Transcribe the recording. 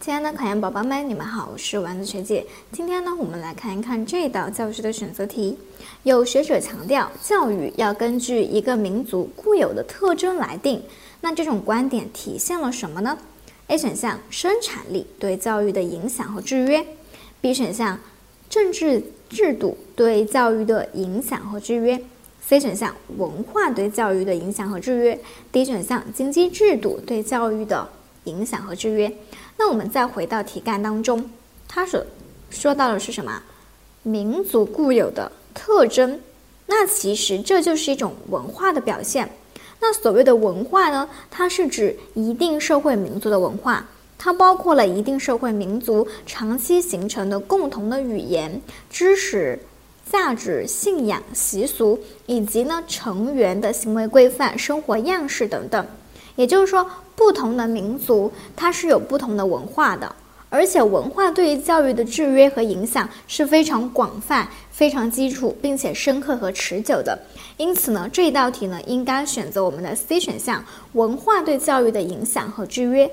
亲爱的考研宝宝们，你们好，我是丸子学姐。今天呢，我们来看一看这道教师的选择题。有学者强调，教育要根据一个民族固有的特征来定。那这种观点体现了什么呢？A 选项，生产力对教育的影响和制约；B 选项，政治制度对教育的影响和制约；C 选项，文化对教育的影响和制约；D 选项，经济制度对教育的影响和制约。那我们再回到题干当中，它所说到的是什么？民族固有的特征。那其实这就是一种文化的表现。那所谓的文化呢，它是指一定社会民族的文化，它包括了一定社会民族长期形成的共同的语言、知识、价值、信仰、习俗，以及呢成员的行为规范、生活样式等等。也就是说，不同的民族它是有不同的文化的，而且文化对于教育的制约和影响是非常广泛、非常基础，并且深刻和持久的。因此呢，这一道题呢，应该选择我们的 C 选项：文化对教育的影响和制约。